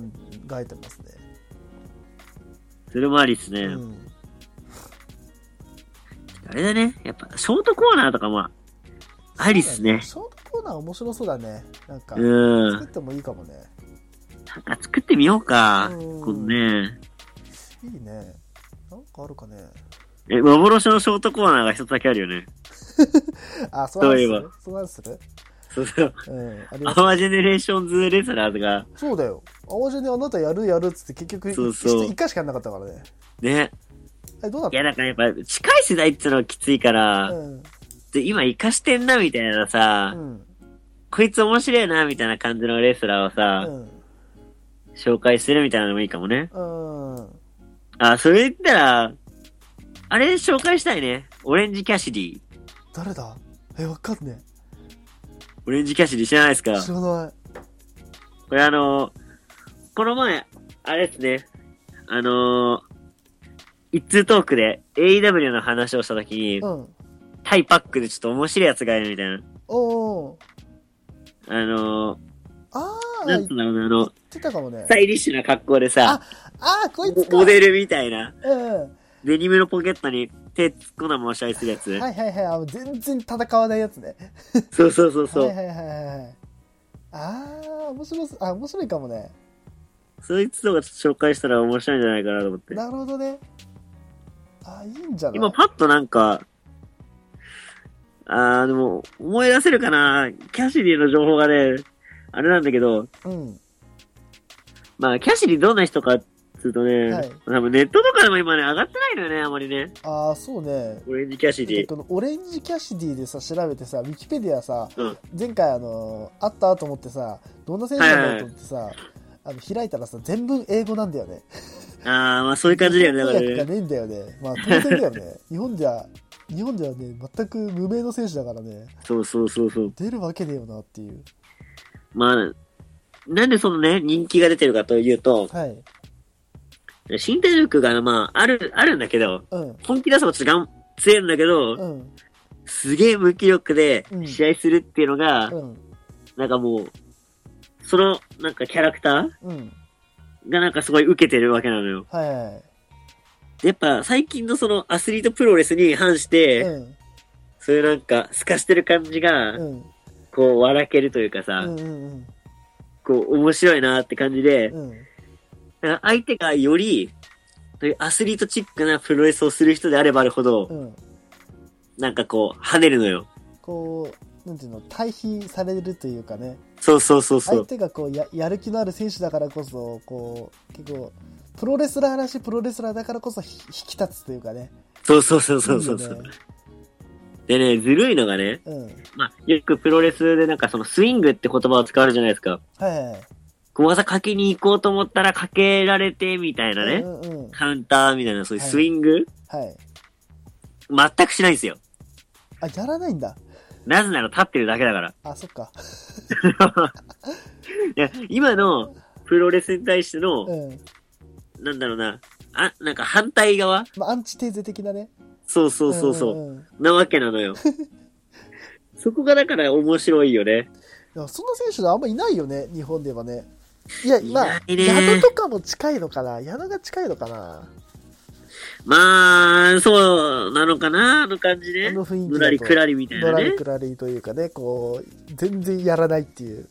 考えてますね、
それもありっすね。
うん、
あれだね。やっぱ、ショートコーナーとかも、ありっすね。
ショートコーナー面白そうだねなんか
うん。
作ってもいいかもね
なんか作ってみようか。
うん
このね。
いいねなんかあるかね
え、幻のショートコーナーが一つだけあるよね。
あそうなんす
そう
なんする
そうそう。
うん
アワージェネレーションズレスラーズが、
そうだよ。アワジェネまたやるやるっつって結局
そうそう。
一回しかやんなかったからね。
ね。
えどうなっ
いや、だからやっぱ、近い世代ってのはきついから、
たうん。
で今生かしてんな、みたいなさ、
うん。
こいつ面白いな、みたいな感じのレスラーをさ、
うん。
紹介するみたいなのもいいかもね。
うん。
あ、それ言ったら、あれ紹介したいね。オレンジキャシディ。
誰だ？えわかんね
オレンジキャシディ知らないですか？
え知らない
これあの、この前、あれですね。あのー、一通トークで AEW の話をしたときに、
うん。
タイパックでちょっと面白いやつがいるみたいな。
おー。
あの
あ
ー、
ー、
なん
言
つうんだろうな、あの、
ね
ス。タイリッシュな格好でさ、
あー、こいつか。
モデルみたいな、
うん。
デニムのポケットに手突っ込んだまま試合するやつ。
はいはいはいあの。全然戦わないやつね。
そうそうそうそう。
はいはいはいはい。あー、面白そう。あ、面白いかもね。
そいつとか紹介したら面白いんじゃないかなと思って。
なるほどね。あ、いいんじゃない？
今パッとなんか、あー、でも、思い出せるかなキャシディの情報がね、あれなんだけど、
うん。
まあ、キャシディどんな人かっつうとね、
はい
多分ネットとかでも今ね、上がってないのよね、あまりね。
あー、そうね。
オレンジキャシディ。
このオレンジキャシディでさ、調べてさ、ウィキペディアさ、
うん
前回あのー、あったと思ってさ、どんな選手なんだろうと思ってさ、あの、開いたらさ、全文英語なんだよね。
あー、まあそういう感じだよね、だからね。
がねえんだよね。まあ、当然だよね。日本じゃ、日本ではね、全く無名の選手だからね、
そうそうそうそう。
出るわけねえよなっていう。
まあ、なんでそのね、人気が出てるかというと、
はい。
身体力がまあ、ある、あるんだけど、
うん。
本気出せばちょっとがん強いんだけど、
うん。
すげえ無気力で
うん
試合するっていうのが、
うん。
なんかもう、その、なんかキャラクタ
うん。
ーがなんかすごい受けてるわけなのよ。
はいはいはい。
やっぱ最近のそのアスリートプロレスに反して、
うん。
そういうなんか透かしてる感じが、
うん。
こう笑けるというかさ、
うん。うん。
こう面白いなって感じで、
うん。
だから相手がより、そういうアスリートチックなプロレスをする人であればあるほど、
うん。
なんかこう跳ねるのよ。
こう、なんていうの、対比されるというかね、
そうそうそうそう。
相手がこうややる気のある選手だからこそ、こう、結構、プロレスラーらしいプロレスラーだからこそひ引き立つというかね。
そうそうそうそうそうそう
いいよね。
でね、ずるいのがね、
うん。
まあ、よくプロレスでなんかそのスイングって言葉を使われるじゃないですか。
はいはいはい。
小技かけに行こうと思ったらかけられて、みたいなね。
うんうんうん。
カウンターみたいな、そういうスイング、
はい。
全くしないんですよ。
あ、やらないんだ。
なぜなら立ってるだけだから。
あ、そっか。
いや、今のプロレスに対しての、
うん。
なんだろうな、あ、なんか反対側？
まあ、アンチテーゼ的なね。
そうそうそうそう、
んんん
なわけなのよ。そこがだから面白いよね。
いやそんな選手あんまいないよね、日本ではね。いや、まあ、
いないね
矢野とかも近いのかな矢野が近いのかな
まあ、そうなのかな、あの感じ
あ
ね。
の雰囲気だと
ぬらりくらりみたいなね
のらり。くらりというかね、こう、全然やらないっていう。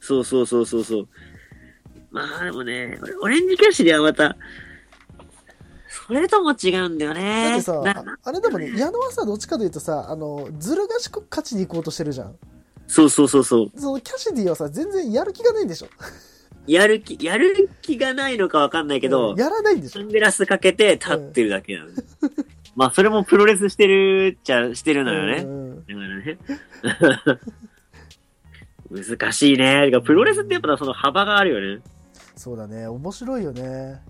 そうそうそうそうそう。まあでもね、俺オレンジキャッシュではまた、それとも違うんだよ
だっ
ね。
てさ、あれでもね、矢野はさ、どっちかというとさ、あの、ずる賢く勝ちに行こうとしてるじゃん。
そうそうそうそう。
そのキャシディはさ、全然やる気がないんでしょ。
やる気、やる気がないのかわかんないけど、
うんやらないんでしょ。
サングラスかけて立ってるだけなの。まあそれもプロレスしてるっちゃしてるのよね。
うんうん
だからね。難しいね。てかプロレスってやっぱその幅があるよね。
そうだね、面白いよね。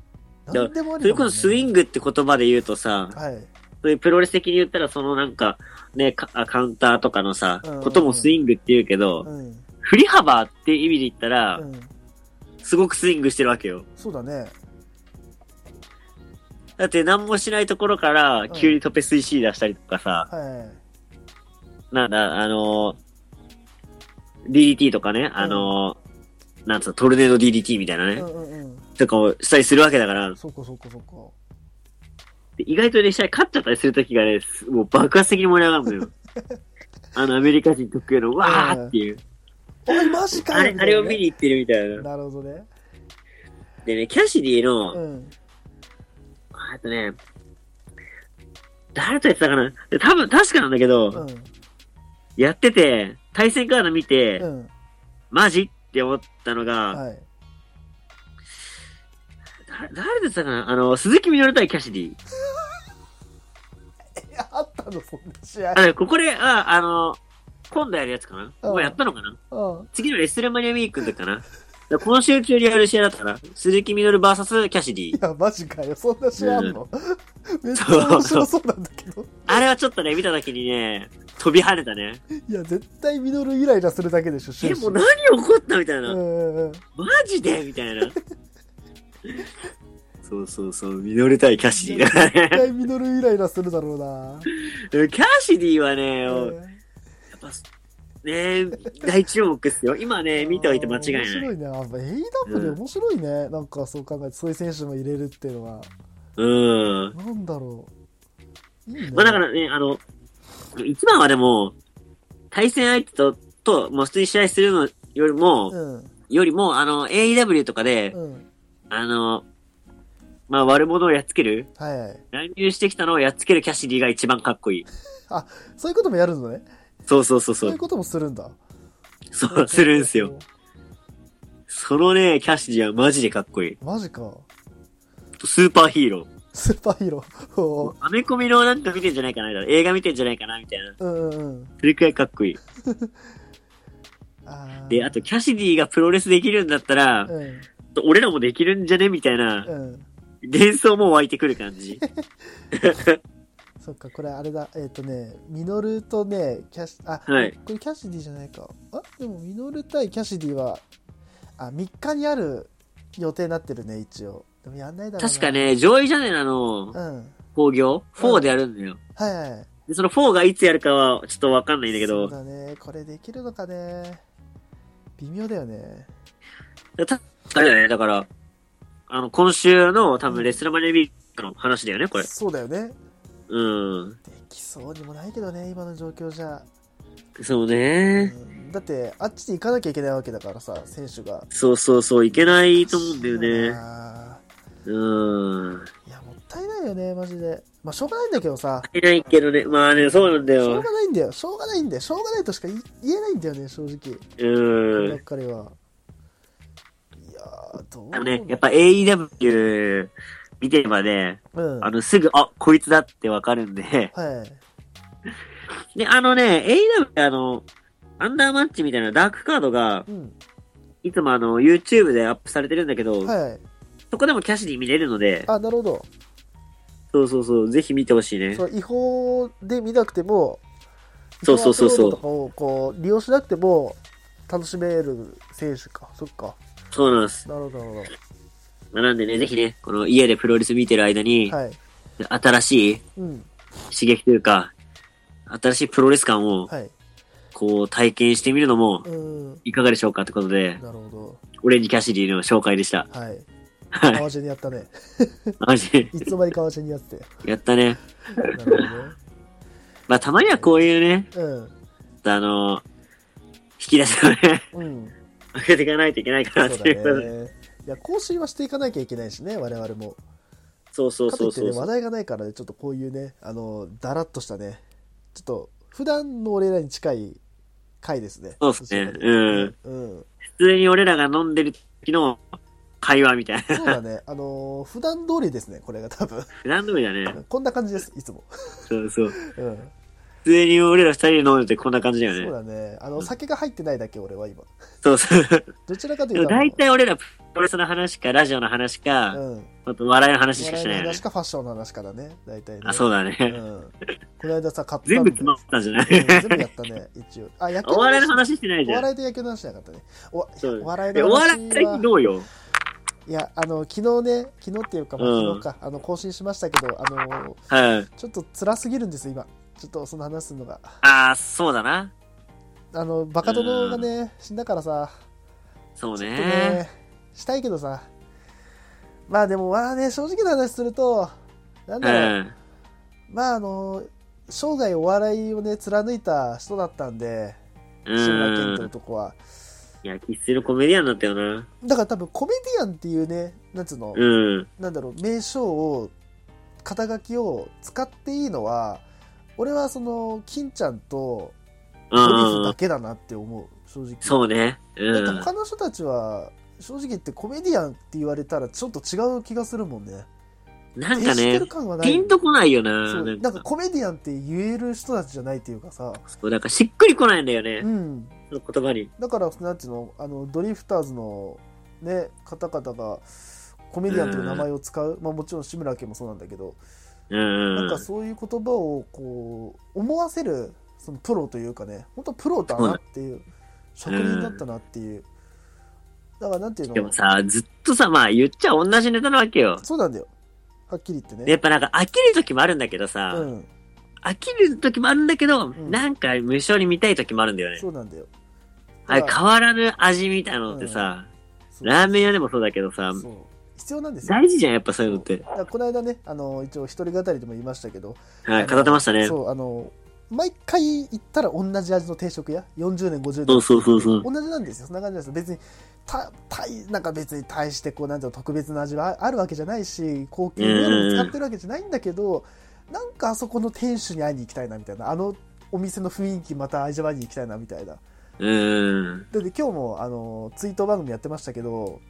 何でもあり
それこそスイ
ン
ングって言葉で言うとさ、
はい。
そういうプロレス的に言ったらそのなんか、ね、カあカウンターとかのさ
うんうんう、ん
こともスイングって言うけど、
うん。
振り幅って意味で言ったら
う、ん。
すごくスイングしてるわけよ。
そうだね。
だって何もしないところから
ん、
急にトペスイ出したりとかさ、
はい。
なんだ、あのー、DDT とかね、あのー、なんつうの、トルネード DDT みたいなね、
うんうんうん。
とかをしたりするわけだから、
そっかそっかそっか。
で意外とね、試合勝っちゃったりするときがね、すもう爆発的に盛り上がるのよ。あの、アメリカ人特有の、わーっていう。
おい、マジかよ
あれ、あれを見に行ってるみたいな。
なるほどね。
でね、キャシディの、
うん。
あとね、誰とやってたかなで多分、確かなんだけど、
うん。
やってて、対戦カード見て、
うん。
マジって思ったのが、
はい。
だ誰でしたかなあの、鈴木みのる対キャシディ。
え、あったの、そんな試合。
あの、ここで、あ、あの、今度やるやつかな？
うん
もうやったのかな？
うん。
次のレッスルマニアウィークだから今週中にやる試合だったかな鈴木みのる VS キャシディ
い。や、マジかよ。そんな試合あんの、めっちゃ面白そうなんだけど。
あれはちょっとね、見た時にね、飛び跳ねたね。
いや、絶対ミノルイライラするだけでしょ、
え、
終始
もう何起こったみたいな。
うんうんうん。
マジで？みたいな。そうそうそう、ミノル対キャシディだから
絶
ね。
対ミノルイライラするだろうな。
キャシディはね、や
うん
っぱ、ね大注目っすよ。今ね、見ておいて間違いない。
面白いね。あ AW 面白いね。なんかそう考えて、そういう選手も入れるっていうのは。
うん。
なんだろう。いいね。
まあだからね、あの、一番はでも、対戦相手と、と、もう普通に試合するのよりも、
うん。
よりも、あの、AEW とかで、
うん。
あの、まあ悪者をやっつける
はいはい。
乱入してきたのをやっつけるキャシディが一番かっこいい。
そういうこともやるのね。
そうそうそうそう
そういう。こともするんだ。
そう、するんすよ。。そのね、キャシディはマジでかっこいい。
マジか。
スーパーヒーロー。
スーパーヒーロー。
アメコミのなんか見てんじゃないかな映画見てんじゃないかなみたいな。
うんうんうん。
それくらいかっこいい。で、あと、キャシディがプロレスできるんだったら、
うん。
俺らもできるんじゃね？みたいな、
うん。
幻想も湧いてくる感じ。
そっか、これあれだ。えっ、とね、ミノルとね、キャシ、あ、
はい
これキャシディじゃないか。あ、でもミノル対キャシディは、あ、3日にある予定になってるね、一応。でもやんないだろうな。
確か。ね、ジョイ・ジャネラの
うん。
興行、4でやるんだよ。
はいはい。
で、その4がいつやるかはちょっとわかんないんだけど、
そうだね。これできるのかね。微妙だよね。
た、あれだよね、だから、あの、今週の多分レスラマネビークの話だよね、これ。
そうだよね。
うん。
できそうにもないけどね、今の状況じゃ。
そうね。
うんだって、あっちに行かなきゃいけないわけだからさ、選手が。
そうそうそう、いけないと思うんだよね。
な
うん。
いや、もったいないよね、マジで。まあ、しょうがないんだけどさ。
いないけどね、まあね、そうなんだよ。
しょうがないんだよ。しょうがないんだよ。しょうがないとしか言えないんだよね、正直。こ
う
ればっ
ん。
かりは。いやー、どう
ね、やっぱ AEW 見てればね、
うん。
あの、すぐ、あ、こいつだってわかるんで。
はい。
で、あのね、AEW あの、アンダーマッチみたいなダークカードが、
うん。
いつもあの、YouTube でアップされてるんだけど、
はい。
そこでもキャシディ見れるので、
あ、なるほど。
そうそうそう、ぜひ見てほしいね。
そう違法で見なくても、
そうそうそうそう
をこう利用しなくても楽しめる選手か。そっか。
そうなんです。
なるほど、なる
まあなんでね、ぜひね、この家でプロレス見てる間に。
はい。
新しい
うん。
刺激というか、新しいプロレス感を、
はい。
こう、体験してみるのも、
うん。
いかがでしょうかってことで、
なるほ
オレンジキャシディの紹介でした。
ど。はい。
はい。
にやったね。
マジで。
いつの間に川地にやってて。
やったね。
なるほどね。
まあ、たまにはこういうね、
うん。
あの、引き出しをね、
うん。
上げていかないといけないかなっていうことで。
いや、更新はしていかなきゃいけないしね、我々も。
そうそうそうそう。
話題がないからね、ちょっとこういうね、あの、だらっとしたね、ちょっと、普段の俺らに近い回ですね。
そうっすね
うとねうん。
普通に俺らが飲んでる時の会話みたいな。
そうだね。あのー普段通りですね、これが多分。
普段通りだね。
こんな感じです、いつも。
そうそう。
うん。
普通に俺ら二人で飲んでてこんな感じだよ
そう
ね。
だね。あの、酒が入ってないだけ、俺は今。
そうそう。
どちらかというと、
大体俺らプロレスの話か、ラジオの話か、
うん。
あと笑いの話しかしてないよね
話。かファッションの話からね、大体ね。
あ、そうだ
う
ね。
ん。この間さ、買ったんで
全部詰まったんじゃない？
うん全部やったね、一応。あ、野球
お笑いの話してない
お
じゃん。
笑いと野球の話じゃなかったね。お
そう
お笑い
え
の
お笑い最近どうよ？
いや、あの、昨日ね、昨日っていうか、まあ、
うん
昨日か、あの、更新しましたけど、あの、
はい。
ちょっと辛すぎるんです、今。ちょっとその話するのが。
ああ、そうだな。
あの、バカ殿がね、死んだからさ、
そう
ちょっと
ね。
ね、したいけどさ。まあでも、まあね、正直な話すると、なん
う
だろう、
ん。
まああの、生涯お笑いをね、貫いた人だったんで、
う
志村けんって
ん。
男は。
いや、生粋のコメディアンだったよな。
だから多分コメディアンっていうね、なんつうの、
うん。
なんだろう、名称を、肩書きを使っていいのは、俺はその、金ちゃんと
う
ドリフだ
ん。
けだなって思う、正直。
そうね。うん。
だって他の人たちは、正直言ってコメディアンって言われたらちょっと違う気がするもんね。
なんかね。ピンとこないよ
そ
な。
う
なんか、
コメディアンって言える人たちじゃないっていうかさ。
そうなんかしっくりこないんだよね
う。ん。
その言葉に。
だから、なんていうの、あの、ドリフターズのね、方々が、コメディアンという名前を使う。まあもちろん志村けんもそうなんだけど、
うん。
なんかそういう言葉をこう思わせるそのプロというかね本当プロだなっていう職人だったなっていうだからなんていうの？
でもさ、ずっとさ、まあ言っちゃ同じネタなわけよ。
そうなんだよ。はっきり言ってね。
でやっぱなんか飽きる時もあるんだけどさ、
うん。
飽きる時もあるんだけど、
ん
なんか無性に見たい時もあるんだよね。
そうなんだよ。
あ変わらぬ味みたいなのってさ、
そう
ラーメン屋でもそうだけどさ、
必要なんですよ。
大事じゃん、やっぱそういうのって。
この間ね、あの、一応一人語りでも言いましたけど、
はい、語ってましたね。そ
そう、あの、毎回行ったら同じ味の定食屋、40年、50
う
年。
そうそうそう。
同じなんですよ。そんな感じなんですよ。別に、た、たい、なんか別に対して、こう、なんていうの、特別な味はああるわけじゃないし、高級メニューを使ってるわけじゃないんだけど、なんかあそこの店主に会いに行きたいな、みたいな。あのお店の雰囲気また味わいに行きたいな、みたいな。
うーん。
で、で今日も、あの、ツイート番組やってましたけど、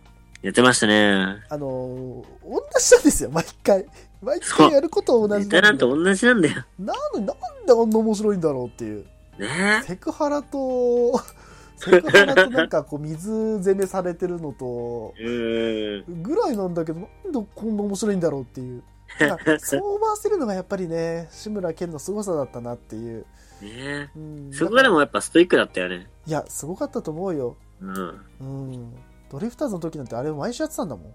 やってましたね。
あの、同じなんですよ、毎回。毎回やることは同
ネ
じなんで。
タなんて同じなんだよ。
なのになんであんな面白いんだろうっていう。
ね
セクハラと、セクハラとなんかこう水攻めされてるのと。ぐらいなんだけど、なんでこんな面白いんだろうっていう。そう思わせるのがやっぱりね、志村けんの凄さだったなっていう。
ね
うん、
そこでもやっぱストイックだったよね。
いや、すごかったと思うよ。
うん。
うん。ドリフターズの時なんてあれ毎週やってたんだもん。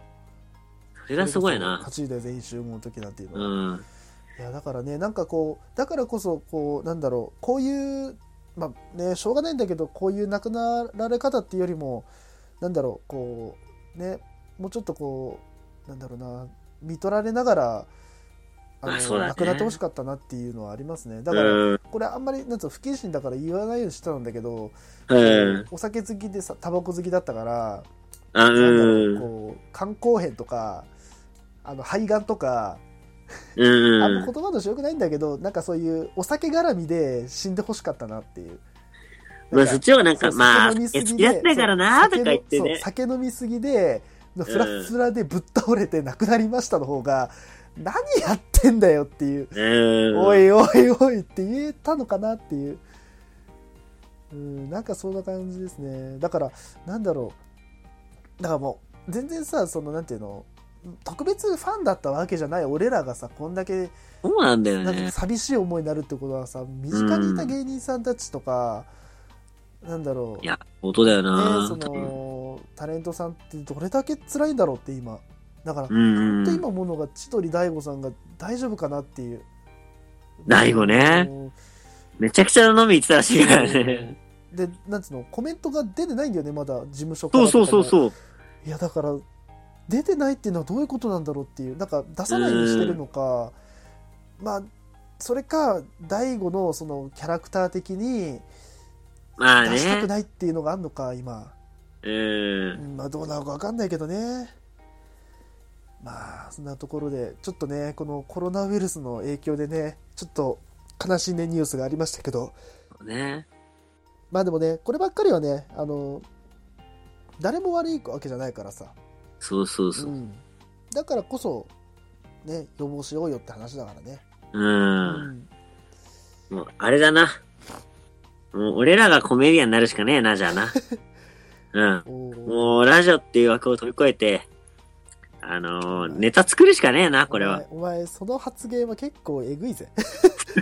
それがすごいな。
勝ちで全員集合の時なんていう
う
のは。
ん。
いや、だからね、なんかこう、だからこそ、こう、なんだろう、こういう、まあね、しょうがないんだけど、こういう亡くなられ方っていうよりも、なんだろう、こう、ね、もうちょっとこう、なんだろうな、見取られながら、あの、
あね
亡くなってほしかったなっていうのはありますね。だ
う
から、
ん。
これあんまり、なんつうの、不謹慎だから言わないようにしてたんだけど、
うん。
お酒好きでさ、タバコ好きだったから。
う
んこう、肝硬変とか、あの、肺がんとか、
う
あんま
ん。
言葉としてよくないんだけど、なんかそういうお酒絡みで死んでほしかったなっていう。
まあそっちの方がなんか、まあ、
酒飲みすぎで
好きだったからなとか言って
そう
ね。
酒飲みすぎで、フラフラでぶっ倒れて亡くなりましたの方が、何やってんだよっていう、
うん。
おいおいおいって言えたのかなっていう。うん、なんかそんな感じですね。だから、なんだろう。だからもう、全然さ、その、なんていうの、特別ファンだったわけじゃない俺らがさ、こんだけ
そうなんだよ
なんか
ね。
寂しい思いになるってことはさ身近にいた芸人さんたちとか、なんだろう
いや、音だよ
ね
な。
そのタレントさんってどれだけ辛いんだろうって今だから、
うん
本当
うん。
今思うのが千鳥大悟さんが大丈夫かなっていう
大悟ねめちゃくちゃ飲み行ってたらしいからね。
でなんつうのコメントが出てないんだよねまだ事務所から
そうそうそうそう。
いやだから出てないっていうのはどういうことなんだろうっていうなんか出さないようにしてるのかまあそれか大悟のそのキャラクター的に
まあ
出したく
ね。
ないっていうのがあるのか今、
う。
うんんまあどうなのか分かんないけどねまあそんなところでちょっとねこのコロナウイルスの影響でねちょっと悲しいねニュースがありましたけど
ね。
まあでもねこればっかりはねあの誰も悪いわけじゃないからさ
そうそうそうう。
ん、だからこそ、ね、予防しようよって話だからね。
う。
うん
もう、あれだな。もう、俺らがコメディアンになるしかねえな、じゃあな。うん。もう、ラジオっていう枠を飛び越えて、あのーネタ作るしかねえな、これは。
お前、お前その発言は結構えぐいぜ。そ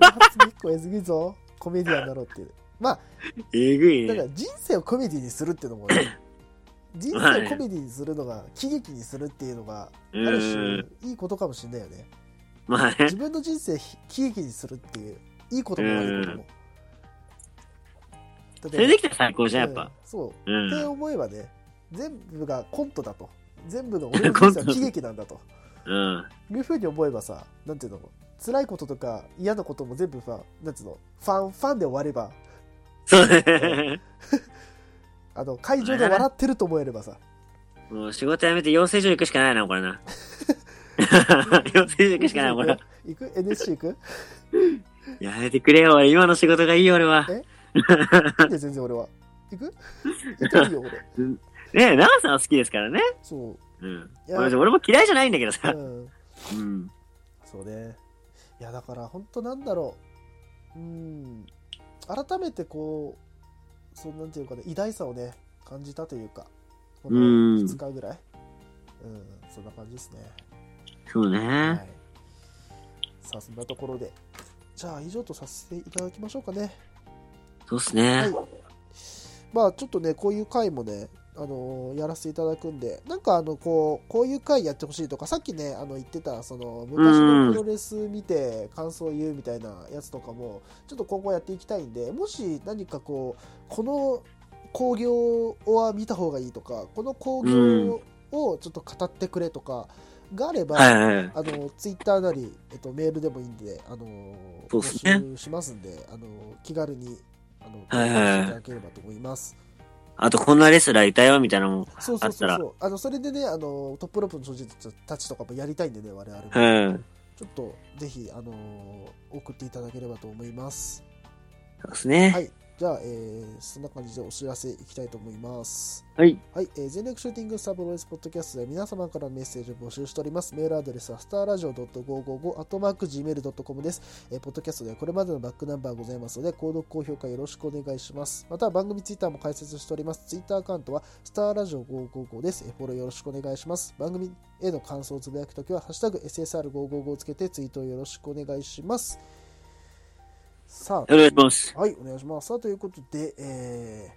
の発言結構えぐいぞ。コメディアンだろうっていう。まあ、
えぐいね。
だから人生をコメディにするっていうのもね、人生をコメディにするのが、喜劇にするっていうのが、あ
う
る
ん。
種、いいことかもしれないよね。
まあね
自。分の人生、喜劇にするっていう、いいことも悪いことも。
それできたら最高じゃん、やっぱ
うん。そう。
う
って
ん。
思えばね、全部がコントだと。全部の俺の人生は喜劇なんだと。
うん。
いうふうに思えばさ、なんていうの、辛いこととか嫌なことも全部さ、なんつうの、ファン、ファンで終われば、
そうね。
あの、会場で笑ってると思えればさ、
もう仕事辞めて養成所行くしかないな、これな。養成所行くしかない、これ。
行く ?NSC 行く？
やめてくれよ、俺。今の仕事がいいよ、俺は。
え？いいね、全然俺は？行く？行っていいよ、俺。
ねえ、長さんは好きですからね。
そ
うん。
いや
俺俺も嫌いじゃないんだけど
う。
さ
う。ん。
うん。
そうね。いや、だから、本当なんだろう。うん。改めてこう、そうなんていうかね、偉大さをね、感じたというか、この
うん
2日ぐらい。うん、そんな感じですね。
そう
は
ね。
い。さあ、そんなところで。じゃあ、以上とさせていただきましょうかね。
そうっすね。
まあ、ちょっとね、こういう回もね、あのやらせていただくんで、なんかあのこうこういう回やってほしいとか、さっきね、あの言ってたその昔のプロレス見て感想を言うみたいなやつとかも、ちょっと今後やっていきたいんで、もし何かこう、この興行は見た方がいいとか、この興行をちょっと語ってくれとかがあれば、
はいはいはい。
あのツイッターなり、えっと、メールでもいいんで、あの募集しますんで、あの気軽にあの
はいはいい
ただければと思います。
あと、こんなレスラーいたよ、みたいなのも
そうそう
あったら。
そうそうあのそれでねあのトップロープの所持者たちとかもやりたいんでね我々も、
うん。
ちょっとぜひあの送っていただければと思います
そうですね。
はいじゃあ、えーそんな感じでお知らせいきたいと思います
はい。
はい、えー全力シューティングスタープロレスポッドキャストでは皆様からのメッセージを募集しております。メールアドレスはスターラジオ .555-gmail.com です、えーポッドキャストではこれまでのバックナンバーございますので、購読、高評価よろしくお願いします。また番組ツイッターも開設しております。ツイッターアカウントはスターラジオ555です。えーフォローよろしくお願いします。番組への感想をつぶやくときは、ハッシュタグ SSR555 をつけてツイートをよろしくお願いします。さあ、
お願いします。
はい、お願いします。さあ、ということで、え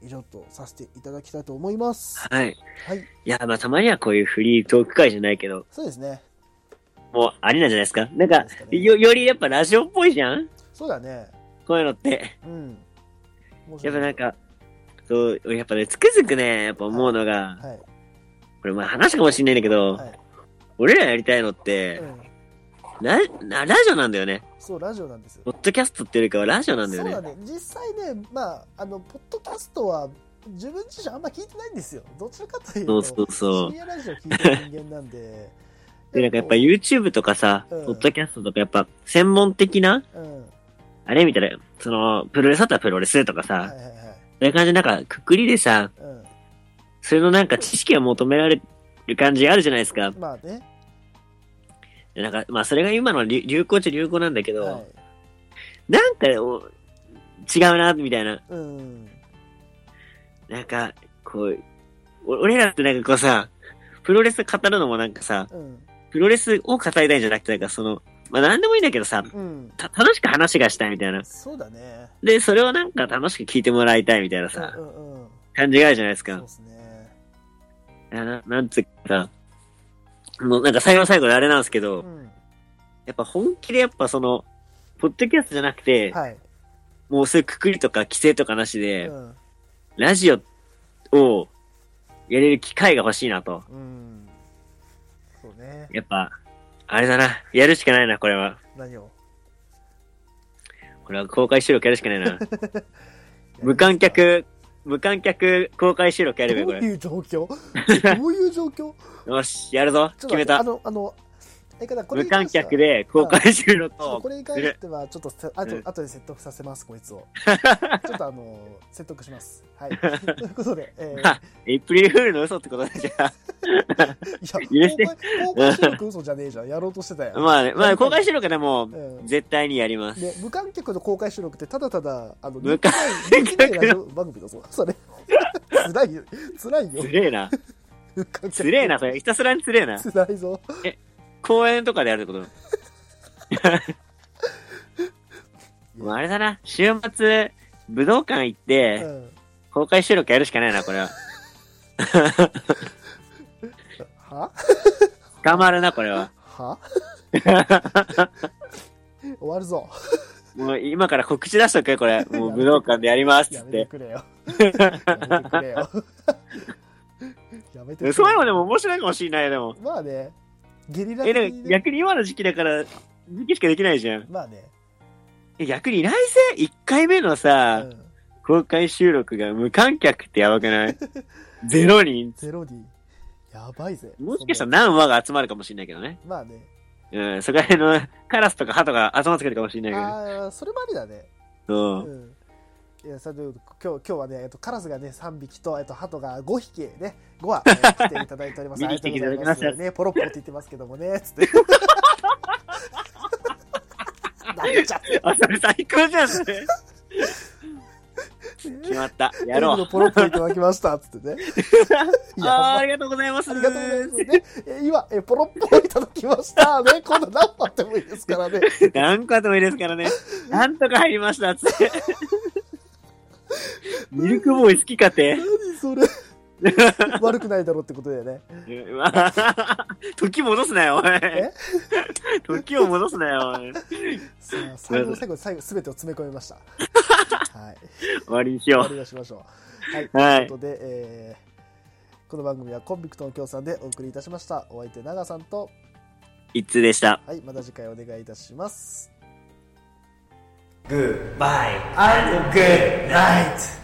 ー、以上とさせていただきたいと思います。
はい。
はい、
いや、まあ、たまにはこういうフリートーク会じゃないけど、
そうですね。
もうありなんじゃないですか。なんか
か、ね
よ、よりやっぱラジオっぽいじゃん？
そうだね。
こういうのって。
うん。
やっぱなんか、そう、俺やっぱね、つくづくね、やっぱ思うのが、
はい、
これまあ話かもしんないんだけど、
はい。
俺らやりたいのって
う、ん。
ラなラジオなんだよね。
そう、ラジオなんですよ。
ポッドキャストっていうよりかはラジオなんだよね。
そうだね。実際ね、まあ、あの、ポッドキャストは、自分自身あんま聞いてないんですよ。どちらかというと、
そうそうそう
深夜ラジオ聞いてる人間なんで。
で、なんかやっぱ YouTube とかさ、
うん
ポッドキャストとかやっぱ専門的な、
うん。
あれみたいな、その、プロレスだったらプロレスとかさ、
はいはいはい。
そういう感じでなんか、くくりでさ、
うん。
それのなんか知識が求められる感じあるじゃないですか。
まあね。
でなんか、まあそれが今の流流行っちゃ流行なんだけど、
はい。
なんかお違うな、みたいな。
うん。
なんか、こう、お俺らってなんかこうさ、プロレス語るのもなんかさ、
うん。
プロレスを語りたいんじゃなくて、なんかその、まあなんでもいいんだけどさ、
うん。
た楽しく話がしたいみたいな。
そうだね。
で、それをなんか楽しく聞いてもらいたいみたいなさ、
うんうんうん。
感じがあるじゃないですか
そうで。すね。
ななんつうかさ、もうなんか最後の最後であれなんですけど、
うん。
やっぱ本気でやっぱその、ポッドキャストじゃなくて、
はい。
もうそういうくくりとか規制とかなし
う
で、
ん。
ラジオをやれる機会が欲しいなと。
うん。そうね。
やっぱ、あれだな。やるしかないな、これは。
何を？
これは公開収録やるしかないな。無観。客、無観客公開収録やるべ、これ。
どういう状況？どういう状況？
よし、やるぞ。決めた。
あの、あの、え、かなこれ
無観客で公開収録
とこれに関し。ては、ちょっとせ、あと
うん、
後で説得させます、こいつを。ちょっとあの、説得します。はい。ということで、えー、
あエイプリルフールの嘘ってことでじゃ
いや、公開公開収録嘘じゃねえじゃん。やろうとしてたや
あ。
ん。
まあね、まあ公開収録でも
うん
絶対にやります。
で、無観客の公開収録って、ただただ、あの、
無観
人気ないラジオ番組だぞ。それ。辛いよ。辛いよ
つ。れえな。つれえな、それ。ひたすらにつれえな。
辛いぞ。
公園とかでやるってこと？もうあれだな。週末、武道館行っ
う
て、
ん。
公開収録やるしかないな、これは。
は？
捕まるな、これは。
は？終わるぞ。
もう今から告知出しとくよ、これ。もう武道館でやりますっって。
めてくれよ。やめてくれよ。やめてくれよ。
そういうのでも面白いかもしれないよ、でも。
まあね、ゲリラ
え、
的にね
でも逆に今の時期だから、時期しかできないじゃん。
まあね、
え逆に来世？1回目の
う
さ、
ん、
公開収録が無観客ってやばくない？ゼロ人。
ゼロディ。やばいぜ。
もしかした
ら。
ら何話が集まるかもしれないけどね。
まあね。
うん、そこら辺のカラスとかハトが集まってくるかもしれないけど。
ああ、それもありだね。
そうう。
ん。いや、さて、今日、今日はね、えっと、カラスがね、3匹と、えっと、ハトが5匹ね、5羽、え ー来ていただいております。ありがとうございね、ポロッポって言ってますけどもね、つって。なんちゃって。
あ、それ最高じゃん、それ。決まった。やろう。
ポロッポいただきました、つってね。い や
あーありがとうございます。
ありがとうございます。ね、え今、えポロッポいただきました。ね、今度何個あってもいいですからね。
何個でもいいですからね。なんとか入りました、つって。ミルクボーイ好きかて。
何それ。悪くないだろうってことだよね。
時戻すなよ、おい。
え？
時を戻すなよ、おい。
さあ最後の最後に最後全てを詰め込みました。はい。
終わりにし
終わ
よ
りにしましょう。はい、
はい。
ということで、えーこの番組はコンビクトの協賛でお送りいたしました。お相手長さんと。
う。一通でした。
はい。また次回お願いいたします
Goodbye and good night.